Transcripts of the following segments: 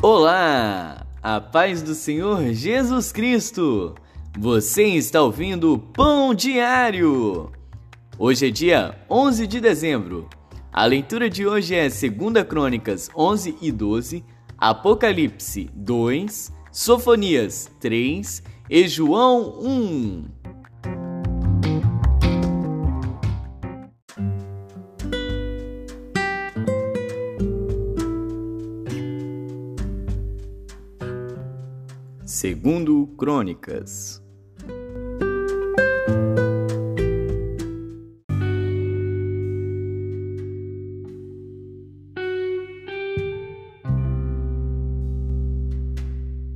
Olá! A paz do Senhor Jesus Cristo! Você está ouvindo o Pão Diário! Hoje é dia 11 de dezembro. A leitura de hoje é 2 Crônicas 11 e 12, Apocalipse 2, Sofonias 3 e João 1. Segundo Crônicas.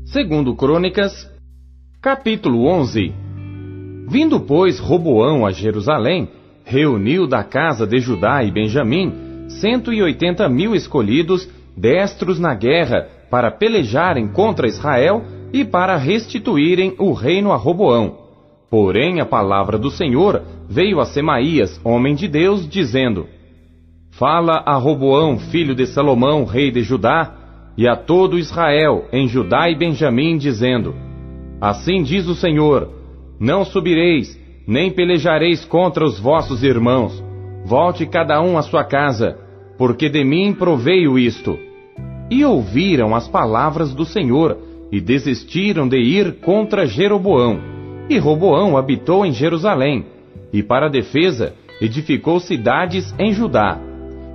Segundo Crônicas, capítulo 11. Vindo, pois, Roboão a Jerusalém, reuniu da casa de Judá e Benjamim cento e oitenta mil escolhidos, destros na guerra, para pelejarem contra Israel e para restituírem o reino a Roboão. Porém, a palavra do Senhor veio a Semaías, homem de Deus, dizendo: Fala a Roboão, filho de Salomão, rei de Judá, e a todo Israel, em Judá e Benjamim, dizendo: Assim diz o Senhor: Não subireis, nem pelejareis contra os vossos irmãos. Volte cada um à sua casa, porque de mim proveio isto. E ouviram as palavras do Senhor, e desistiram de ir contra Jeroboão. E Roboão habitou em Jerusalém, e para defesa edificou cidades em Judá.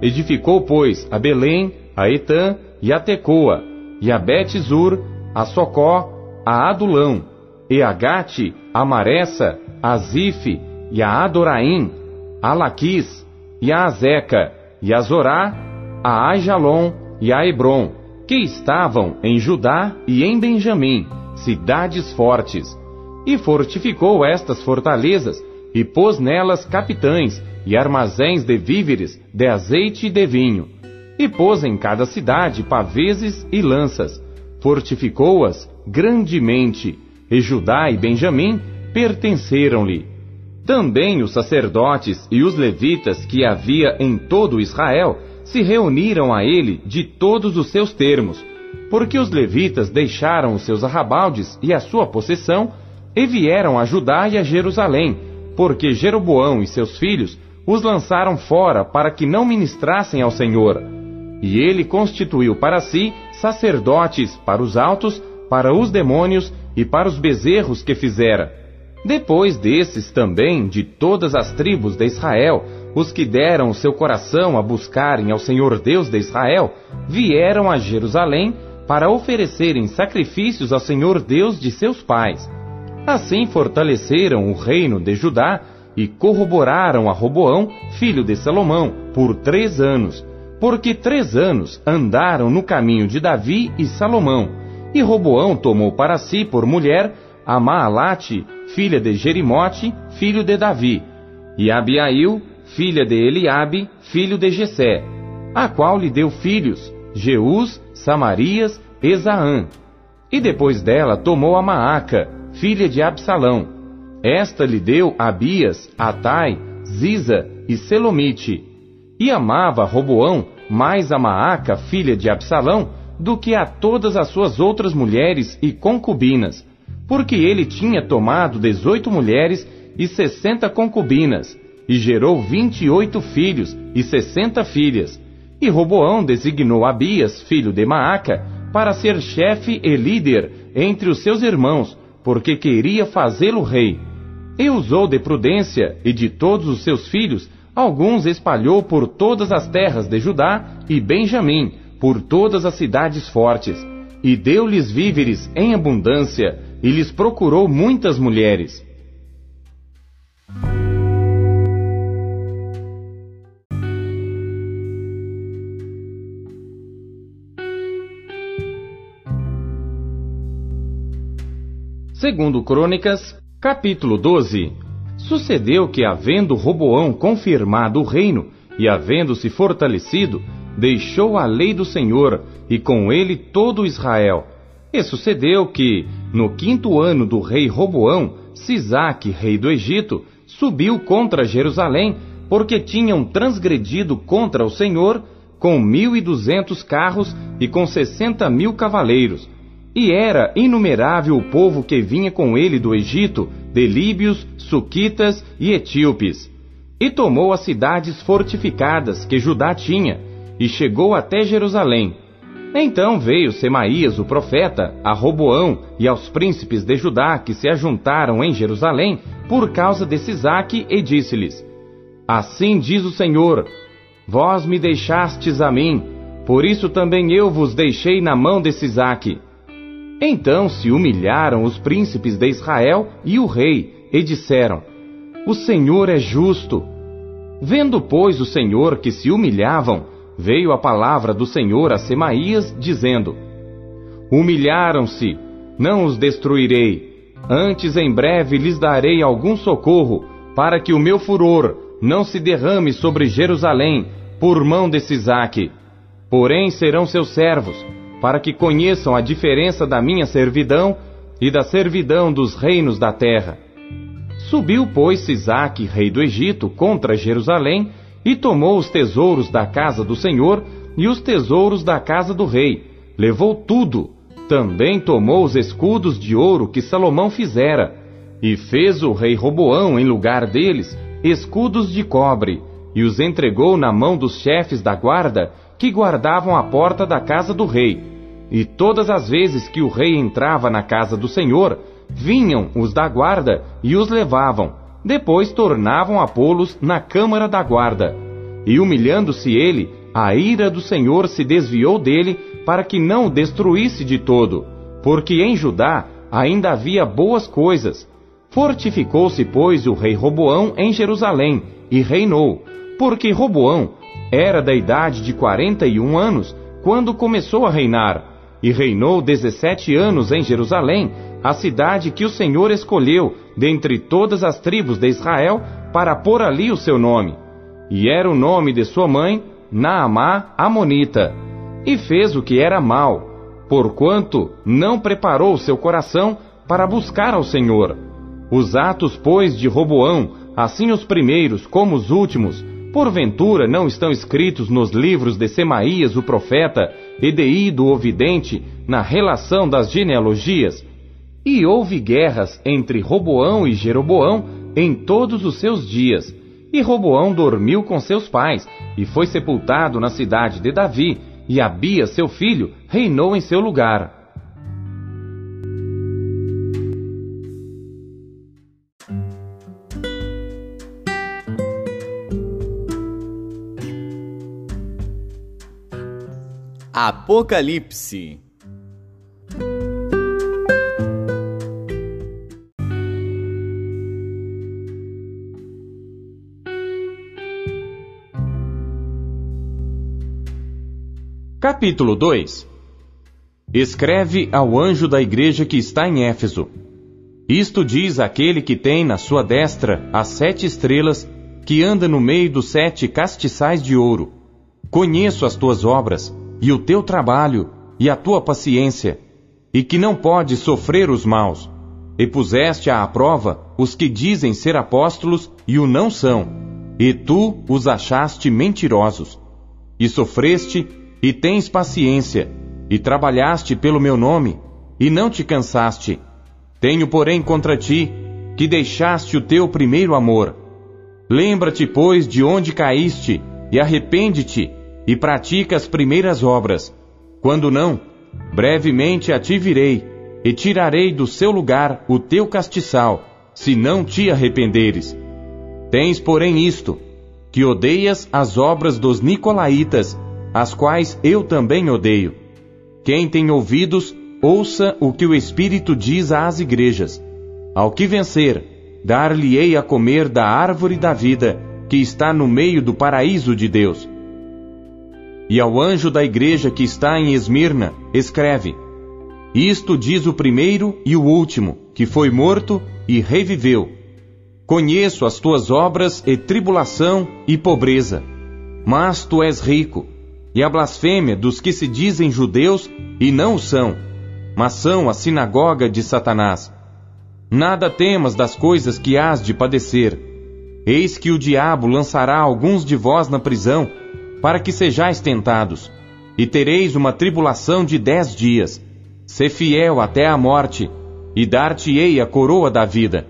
Edificou, pois, a Belém, a Etã e a Tecoa, e a Bet-Zur, a Socó, a Adulão, e a Gate, a Maressa, a Zife, e a Adoraim, a Laquis, e a Azeca, e a Zorá, a Aijalon e a Hebron, que estavam em Judá e em Benjamim, cidades fortes, e fortificou estas fortalezas, e pôs nelas capitães e armazéns de víveres, de azeite e de vinho, e pôs em cada cidade paveses e lanças, fortificou-as grandemente, e Judá e Benjamim pertenceram-lhe. Também os sacerdotes e os levitas que havia em todo Israel se reuniram a ele de todos os seus termos, porque os levitas deixaram os seus arrabaldes e a sua possessão e vieram a Judá e a Jerusalém, porque Jeroboão e seus filhos os lançaram fora para que não ministrassem ao Senhor. E ele constituiu para si sacerdotes para os altos, para os demônios e para os bezerros que fizera. Depois desses também, de todas as tribos de Israel, os que deram o seu coração a buscarem ao Senhor Deus de Israel, vieram a Jerusalém para oferecerem sacrifícios ao Senhor Deus de seus pais. Assim fortaleceram o reino de Judá e corroboraram a Roboão, filho de Salomão, por três anos, porque três anos andaram no caminho de Davi e Salomão. E Roboão tomou para si por mulher a Maalate, filha de Jerimote, filho de Davi, e Abiail, filha de Eliabe, filho de Jessé, a qual lhe deu filhos, Jeus, Samarias, Esaã. E depois dela tomou a Maaca, filha de Absalão. Esta lhe deu Abias, Atai, Ziza e Selomite. E amava Roboão mais a Maaca, filha de Absalão, do que a todas as suas outras mulheres e concubinas, porque ele tinha tomado dezoito mulheres e sessenta concubinas, e gerou vinte e oito filhos e sessenta filhas. E Roboão designou Abias, filho de Maaca, para ser chefe e líder entre os seus irmãos, porque queria fazê-lo rei. E usou de prudência, e de todos os seus filhos, alguns espalhou por todas as terras de Judá e Benjamim, por todas as cidades fortes, e deu-lhes víveres em abundância, e lhes procurou muitas mulheres. Segundo Crônicas, capítulo 12. Sucedeu que, havendo Roboão confirmado o reino e havendo-se fortalecido, deixou a lei do Senhor e com ele todo Israel. E sucedeu que, no quinto ano do rei Roboão, Sisaque, rei do Egito, subiu contra Jerusalém, porque tinham transgredido contra o Senhor, com mil e duzentos carros e com sessenta mil cavaleiros. E era inumerável o povo que vinha com ele do Egito, de líbios, suquitas e etíopes. E tomou as cidades fortificadas que Judá tinha, e chegou até Jerusalém. Então veio Semaías, o profeta, a Roboão e aos príncipes de Judá que se ajuntaram em Jerusalém por causa de Sisaque e disse-lhes: Assim diz o Senhor: Vós me deixastes a mim, por isso também eu vos deixei na mão de Sisaque. Então se humilharam os príncipes de Israel e o rei, e disseram: O Senhor é justo. Vendo, pois, o Senhor que se humilhavam, veio a palavra do Senhor a Semaías, dizendo: Humilharam-se, não os destruirei, antes em breve lhes darei algum socorro, para que o meu furor não se derrame sobre Jerusalém por mão de Sisaque. Porém serão seus servos, para que conheçam a diferença da minha servidão e da servidão dos reinos da terra. Subiu, pois, Sisaque, rei do Egito, contra Jerusalém, e tomou os tesouros da casa do Senhor e os tesouros da casa do rei. Levou tudo. Também tomou os escudos de ouro que Salomão fizera. E fez o rei Roboão, em lugar deles, escudos de cobre, e os entregou na mão dos chefes da guarda que guardavam a porta da casa do rei. E todas as vezes que o rei entrava na casa do Senhor, vinham os da guarda e os levavam. Depois tornavam a pô-los na câmara da guarda. E humilhando-se ele, a ira do Senhor se desviou dele para que não o destruísse de todo, porque em Judá ainda havia boas coisas. Fortificou-se, pois, o rei Roboão em Jerusalém e reinou, porque Roboão era da idade de quarenta e um anos quando começou a reinar, e reinou dezessete anos em Jerusalém, a cidade que o Senhor escolheu dentre todas as tribos de Israel para pôr ali o seu nome. E era o nome de sua mãe, Naamá Amonita. E fez o que era mal, porquanto não preparou seu coração para buscar ao Senhor. Os atos, pois, de Roboão, assim os primeiros como os últimos, Porventura não estão escritos nos livros de Semaías o profeta e de Ido o vidente na relação das genealogias? E houve guerras entre Roboão e Jeroboão em todos os seus dias. E Roboão dormiu com seus pais e foi sepultado na cidade de Davi, e Abia, seu filho, reinou em seu lugar. Apocalipse Capítulo 2 Escreve ao anjo da igreja que está em Éfeso. Isto diz aquele que tem na sua destra as sete estrelas, que anda no meio dos sete castiçais de ouro. Conheço as tuas obras e o teu trabalho, e a tua paciência, e que não podes sofrer os maus, e puseste à prova os que dizem ser apóstolos e o não são, e tu os achaste mentirosos. E sofreste, e tens paciência, e trabalhaste pelo meu nome, e não te cansaste. Tenho, porém, contra ti, que deixaste o teu primeiro amor. Lembra-te, pois, de onde caíste, e arrepende-te, e pratica as primeiras obras. Quando não, brevemente a ti virei, e tirarei do seu lugar o teu castiçal, se não te arrependeres. Tens, porém, isto, que odeias as obras dos Nicolaítas, as quais eu também odeio. Quem tem ouvidos, ouça o que o Espírito diz às igrejas. Ao que vencer, dar-lhe-ei a comer da árvore da vida, que está no meio do paraíso de Deus. E ao anjo da igreja que está em Esmirna, escreve: Isto diz o primeiro e o último, que foi morto e reviveu. Conheço as tuas obras e tribulação e pobreza, mas tu és rico, e a blasfêmia dos que se dizem judeus e não o são, mas são a sinagoga de Satanás. Nada temas das coisas que hás de padecer. Eis que o diabo lançará alguns de vós na prisão, para que sejais tentados, e tereis uma tribulação de dez dias. Sê fiel até a morte, e dar-te-ei a coroa da vida.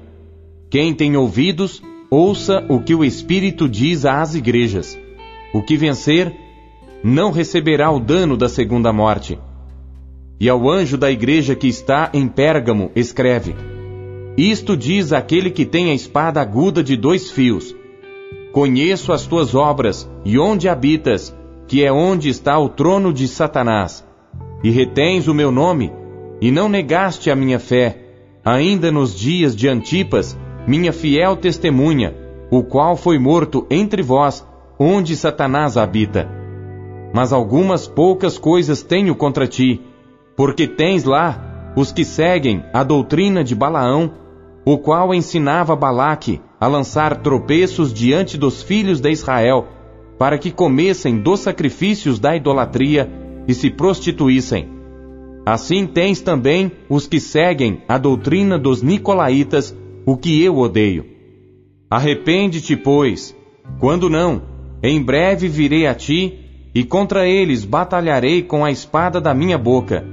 Quem tem ouvidos, ouça o que o Espírito diz às igrejas. O que vencer, não receberá o dano da segunda morte. E ao anjo da igreja que está em Pérgamo, escreve: Isto diz aquele que tem a espada aguda de dois fios. Conheço as tuas obras e onde habitas, que é onde está o trono de Satanás. E retens o meu nome, e não negaste a minha fé, ainda nos dias de Antipas, minha fiel testemunha, o qual foi morto entre vós, onde Satanás habita. Mas algumas poucas coisas tenho contra ti, porque tens lá os que seguem a doutrina de Balaão, o qual ensinava Balaque a lançar tropeços diante dos filhos de Israel, para que comessem dos sacrifícios da idolatria e se prostituíssem. Assim tens também os que seguem a doutrina dos nicolaítas, o que eu odeio. Arrepende-te, pois, quando não, em breve virei a ti, e contra eles batalharei com a espada da minha boca.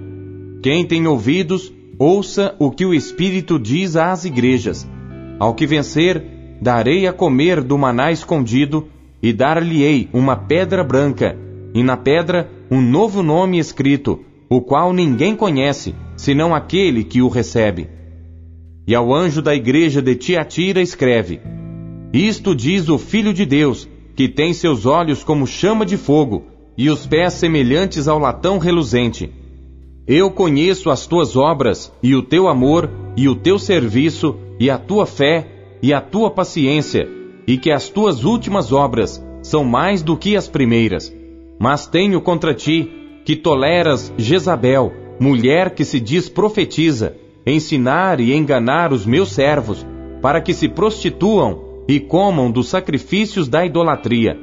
Quem tem ouvidos, ouça o que o Espírito diz às igrejas. Ao que vencer, darei a comer do maná escondido, e dar-lhe-ei uma pedra branca, e na pedra um novo nome escrito, o qual ninguém conhece, senão aquele que o recebe. E ao anjo da igreja de Tiatira escreve: Isto diz o Filho de Deus, que tem seus olhos como chama de fogo, e os pés semelhantes ao latão reluzente. Eu conheço as tuas obras, e o teu amor, e o teu serviço, e a tua fé, e a tua paciência, e que as tuas últimas obras são mais do que as primeiras. Mas tenho contra ti que toleras Jezabel, mulher que se diz profetiza, ensinar e enganar os meus servos, para que se prostituam e comam dos sacrifícios da idolatria.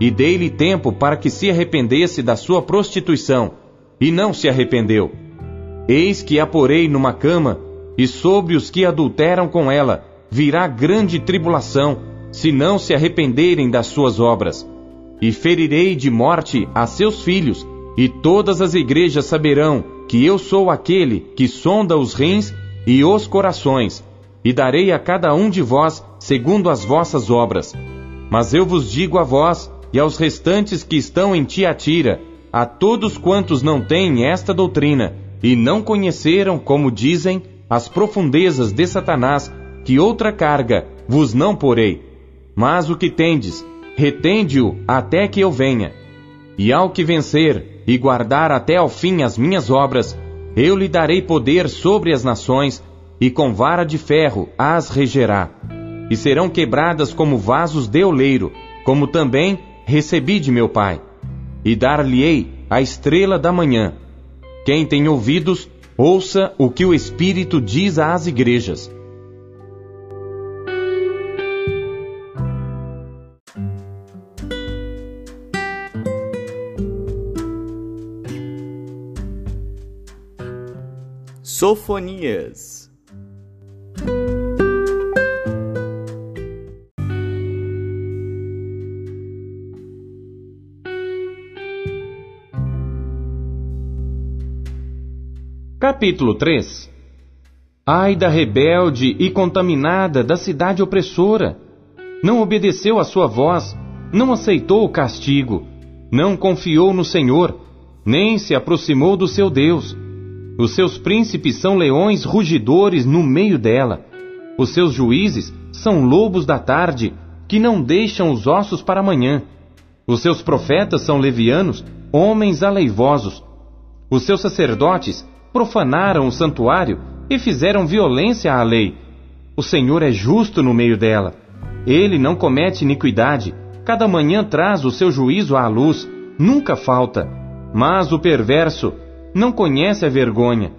E dei-lhe tempo para que se arrependesse da sua prostituição, e não se arrependeu. Eis que a porei numa cama, e sobre os que adulteram com ela virá grande tribulação, se não se arrependerem das suas obras. E ferirei de morte a seus filhos, e todas as igrejas saberão que eu sou aquele que sonda os rins e os corações, e darei a cada um de vós segundo as vossas obras. Mas eu vos digo a vós e aos restantes que estão em Tiatira, a todos quantos não têm esta doutrina, e não conheceram, como dizem, as profundezas de Satanás, que outra carga vos não porei. Mas o que tendes, retende-o até que eu venha. E ao que vencer e guardar até ao fim as minhas obras, eu lhe darei poder sobre as nações, e com vara de ferro as regerá. E serão quebradas como vasos de oleiro, como também recebi de meu Pai. E dar-lhe-ei a estrela da manhã. Quem tem ouvidos, ouça o que o Espírito diz às igrejas. Sofonias Capítulo 3 Ai da rebelde e contaminada da cidade opressora! Não obedeceu à sua voz, não aceitou o castigo, não confiou no Senhor, nem se aproximou do seu Deus. Os seus príncipes são leões rugidores no meio dela. Os seus juízes são lobos da tarde, que não deixam os ossos para amanhã. Os seus profetas são levianos, homens aleivosos. Os seus sacerdotes profanaram o santuário e fizeram violência à lei. O Senhor é justo no meio dela. Ele não comete iniquidade. Cada manhã traz o seu juízo à luz, nunca falta. Mas o perverso não conhece a vergonha.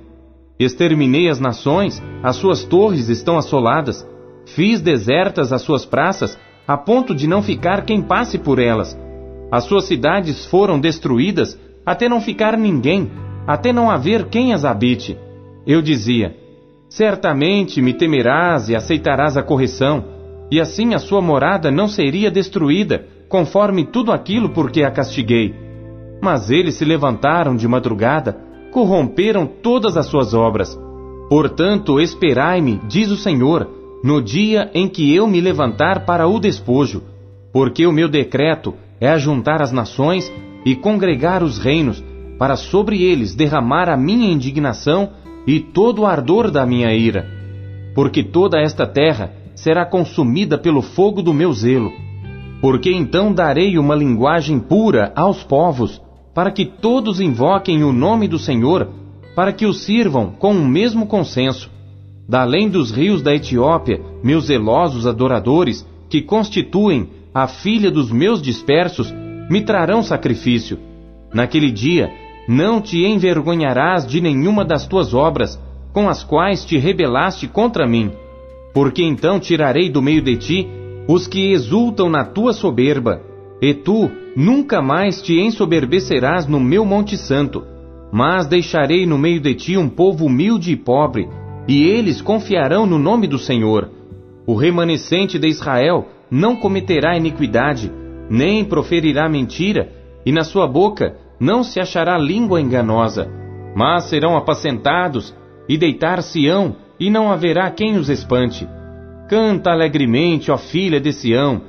Exterminei as nações, as suas torres estão assoladas. Fiz desertas as suas praças, a ponto de não ficar quem passe por elas. As suas cidades foram destruídas, até não ficar ninguém, até não haver quem as habite. Eu dizia: Certamente me temerás e aceitarás a correção, e assim a sua morada não seria destruída, conforme tudo aquilo por que a castiguei. Mas eles se levantaram de madrugada, corromperam todas as suas obras. Portanto, esperai-me, diz o Senhor, no dia em que eu me levantar para o despojo, porque o meu decreto é ajuntar as nações e congregar os reinos, para sobre eles derramar a minha indignação e todo o ardor da minha ira. Porque toda esta terra será consumida pelo fogo do meu zelo. Porque então darei uma linguagem pura aos povos, para que todos invoquem o nome do Senhor, para que o sirvam com o mesmo consenso. Da além dos rios da Etiópia, meus zelosos adoradores, que constituem a filha dos meus dispersos, me trarão sacrifício. Naquele dia, não te envergonharás de nenhuma das tuas obras, com as quais te rebelaste contra mim. Porque então tirarei do meio de ti os que exultam na tua soberba, e tu nunca mais te ensoberbecerás no meu Monte Santo. Mas deixarei no meio de ti um povo humilde e pobre, e eles confiarão no nome do Senhor. O remanescente de Israel não cometerá iniquidade, nem proferirá mentira, e na sua boca não se achará língua enganosa. Mas serão apacentados e deitar-se-ão, e não haverá quem os espante. Canta alegremente, ó filha de Sião,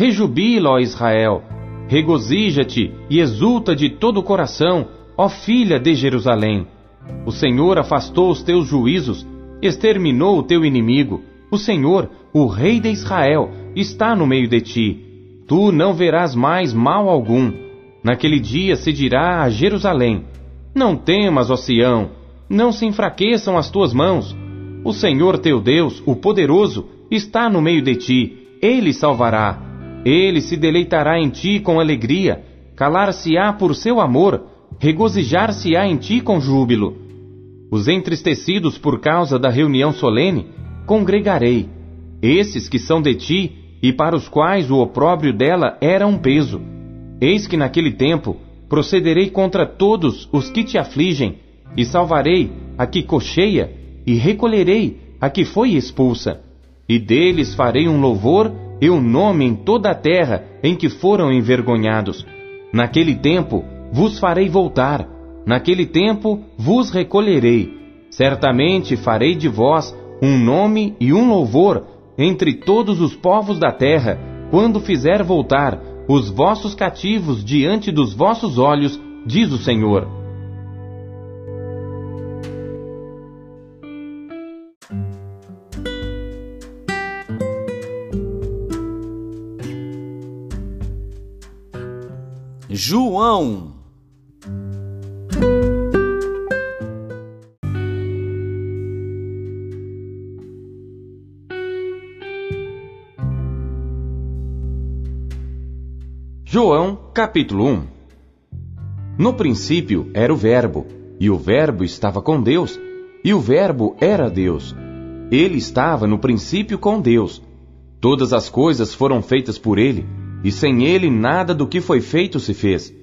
rejubila, ó Israel, regozija-te e exulta de todo o coração, ó filha de Jerusalém. O Senhor afastou os teus juízos exterminou o teu inimigo. O Senhor, o Rei de Israel, está no meio de ti. Tu não verás mais mal algum. Naquele dia se dirá a Jerusalém: Não temas, ó Sião, não se enfraqueçam as tuas mãos. O Senhor teu Deus, o poderoso, está no meio de ti. Ele salvará. Ele se deleitará em ti com alegria, calar-se-á por seu amor, regozijar-se-á em ti com júbilo. Os entristecidos por causa da reunião solene, congregarei. Esses que são de ti e para os quais o opróbrio dela era um peso. Eis que naquele tempo procederei contra todos os que te afligem, e salvarei a que cocheia, e recolherei a que foi expulsa. E deles farei um louvor e um nome em toda a terra em que foram envergonhados. Naquele tempo vos farei voltar Naquele tempo vos recolherei. Certamente farei de vós um nome e um louvor entre todos os povos da terra, quando fizer voltar os vossos cativos diante dos vossos olhos, diz o Senhor. João João, capítulo 1 No princípio era o Verbo, e o Verbo estava com Deus, e o Verbo era Deus. Ele estava no princípio com Deus. Todas as coisas foram feitas por ele, e sem ele nada do que foi feito se fez.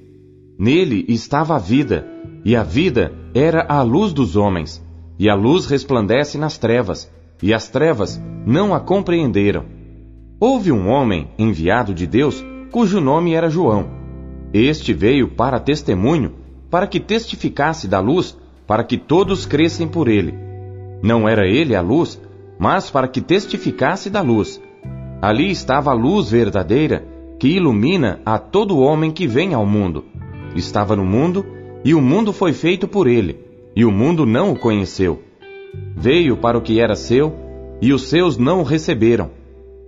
Nele estava a vida, e a vida era a luz dos homens, e a luz resplandece nas trevas, e as trevas não a compreenderam. Houve um homem enviado de Deus cujo nome era João. Este veio para testemunho, para que testificasse da luz, para que todos crescem por ele. Não era ele a luz, mas para que testificasse da luz. Ali estava a luz verdadeira, que ilumina a todo homem que vem ao mundo. Estava no mundo, e o mundo foi feito por ele, e o mundo não o conheceu. Veio para o que era seu, e os seus não o receberam.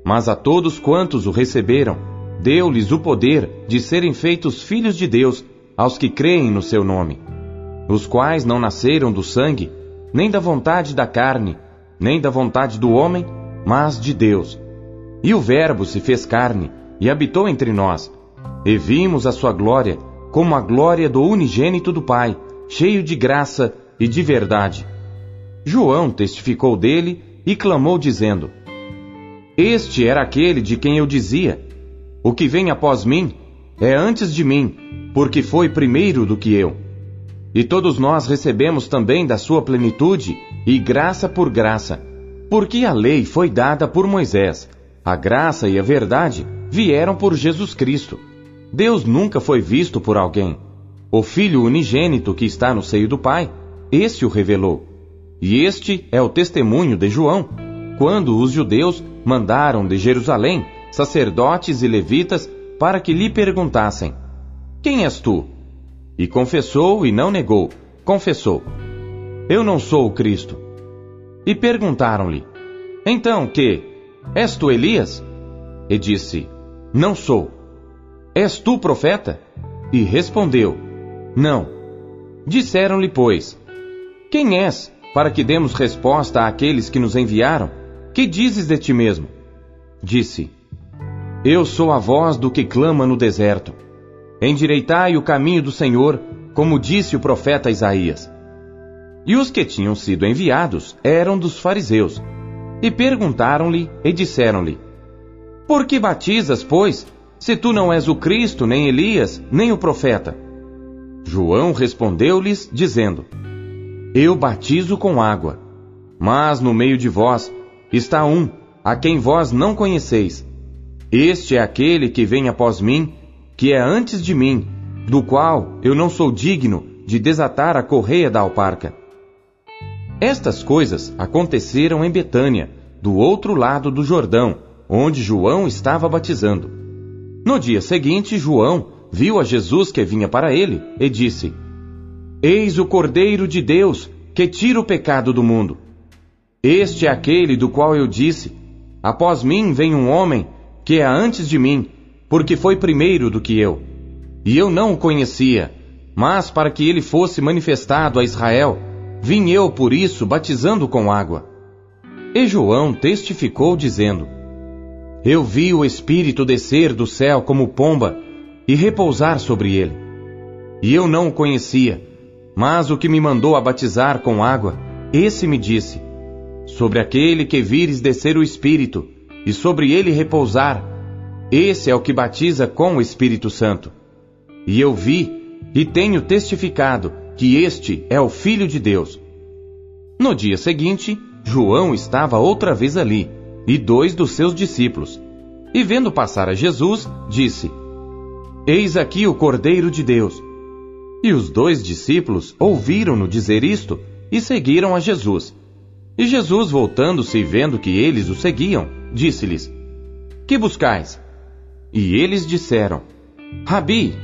Mas a todos quantos o receberam, deu-lhes o poder de serem feitos filhos de Deus aos que creem no seu nome, os quais não nasceram do sangue, nem da vontade da carne, nem da vontade do homem, mas de Deus. E o Verbo se fez carne e habitou entre nós, e vimos a sua glória como a glória do unigênito do Pai, cheio de graça e de verdade. João testificou dele e clamou, dizendo: Este era aquele de quem eu dizia: o que vem após mim é antes de mim, porque foi primeiro do que eu. E todos nós recebemos também da sua plenitude e graça por graça, porque a lei foi dada por Moisés, a graça e a verdade vieram por Jesus Cristo. Deus nunca foi visto por alguém. O Filho unigênito que está no seio do Pai, este o revelou. E este é o testemunho de João, quando os judeus mandaram de Jerusalém sacerdotes e levitas para que lhe perguntassem: Quem és tu? E confessou e não negou, confessou: Eu não sou o Cristo. E perguntaram-lhe: Então que? És tu Elias? E disse: Não sou. És tu profeta? E respondeu: Não. Disseram-lhe, pois: Quem és, para que demos resposta àqueles que nos enviaram? Que dizes de ti mesmo? Disse: Eu sou a voz do que clama no deserto. Endireitai o caminho do Senhor, como disse o profeta Isaías. E os que tinham sido enviados eram dos fariseus. E perguntaram-lhe e disseram-lhe: Por que batizas, pois, se tu não és o Cristo, nem Elias, nem o profeta? João respondeu-lhes, dizendo: Eu batizo com água, mas no meio de vós está um, a quem vós não conheceis. Este é aquele que vem após mim, que é antes de mim, do qual eu não sou digno de desatar a correia da alparca. Estas coisas aconteceram em Betânia, do outro lado do Jordão, onde João estava batizando. No dia seguinte, João viu a Jesus que vinha para ele e disse: Eis o Cordeiro de Deus que tira o pecado do mundo. Este é aquele do qual eu disse: Após mim vem um homem que é antes de mim, porque foi primeiro do que eu. E eu não o conhecia, mas para que ele fosse manifestado a Israel, Vim eu, por isso, batizando com água. E João testificou, dizendo: Eu vi o Espírito descer do céu como pomba e repousar sobre ele. E eu não o conhecia, mas o que me mandou a batizar com água, esse me disse: Sobre aquele que vires descer o Espírito, e sobre ele repousar, esse é o que batiza com o Espírito Santo. E eu vi e tenho testificado que este é o Filho de Deus. No dia seguinte, João estava outra vez ali, e dois dos seus discípulos. E vendo passar a Jesus, disse: Eis aqui o Cordeiro de Deus. E os dois discípulos ouviram-no dizer isto e seguiram a Jesus. E Jesus, voltando-se e vendo que eles o seguiam, disse-lhes: Que buscais? E eles disseram: Rabi,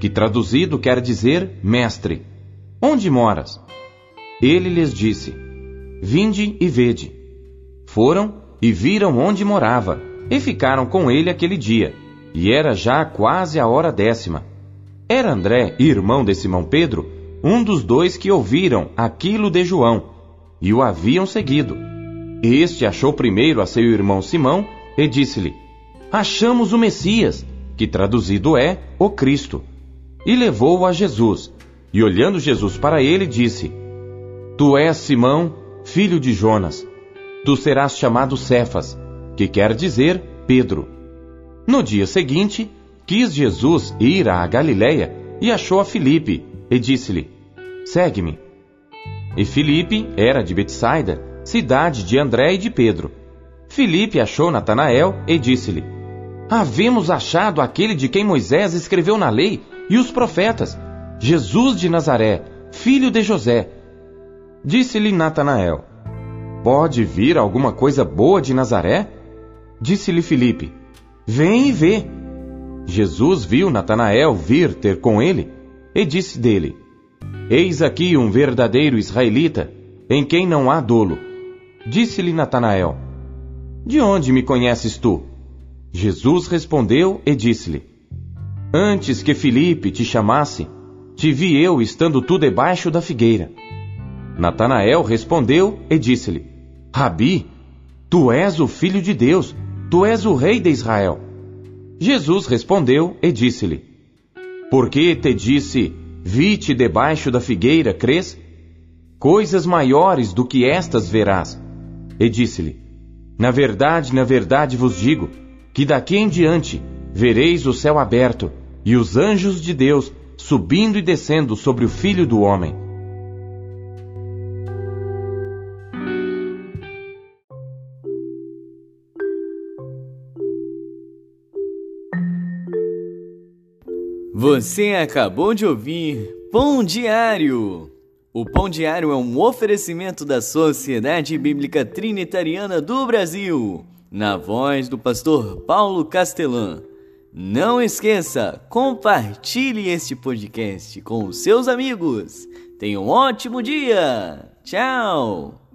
que traduzido quer dizer mestre. Onde moras? Ele lhes disse: Vinde e vede. Foram e viram onde morava, e ficaram com ele aquele dia, e era já quase a hora décima. Era André, irmão de Simão Pedro, um dos dois que ouviram aquilo de João, e o haviam seguido. Este achou primeiro a seu irmão Simão e disse-lhe: Achamos o Messias, que traduzido é o Cristo, e levou-o a Jesus. E olhando Jesus para ele, disse: Tu és Simão, filho de Jonas. Tu serás chamado Cefas, que quer dizer Pedro. No dia seguinte, quis Jesus ir à Galiléia e achou a Filipe e disse-lhe: Segue-me. E Filipe era de Betsaida, cidade de André e de Pedro. Filipe achou Natanael e disse-lhe: Havemos achado aquele de quem Moisés escreveu na lei e os profetas Jesus de Nazaré, filho de José. Disse-lhe Natanael: Pode vir alguma coisa boa de Nazaré? Disse-lhe Filipe: Vem e vê. Jesus viu Natanael vir ter com ele e disse dele: Eis aqui um verdadeiro israelita, em quem não há dolo. Disse-lhe Natanael: De onde me conheces tu? Jesus respondeu e disse-lhe: Antes que Filipe te chamasse, te vi eu estando tu debaixo da figueira. Natanael respondeu e disse-lhe: Rabi, tu és o filho de Deus, tu és o rei de Israel. Jesus respondeu e disse-lhe: Por que te disse, vi-te debaixo da figueira, crês? Coisas maiores do que estas verás. E disse-lhe: Na verdade, na verdade vos digo, que daqui em diante vereis o céu aberto e os anjos de Deus subindo e descendo sobre o filho do homem. Você acabou de ouvir Pão Diário. O Pão Diário é um oferecimento da Sociedade Bíblica Trinitariana do Brasil, na voz do pastor Paulo Castelã. Não esqueça, compartilhe este podcast com os seus amigos. Tenha um ótimo dia. Tchau.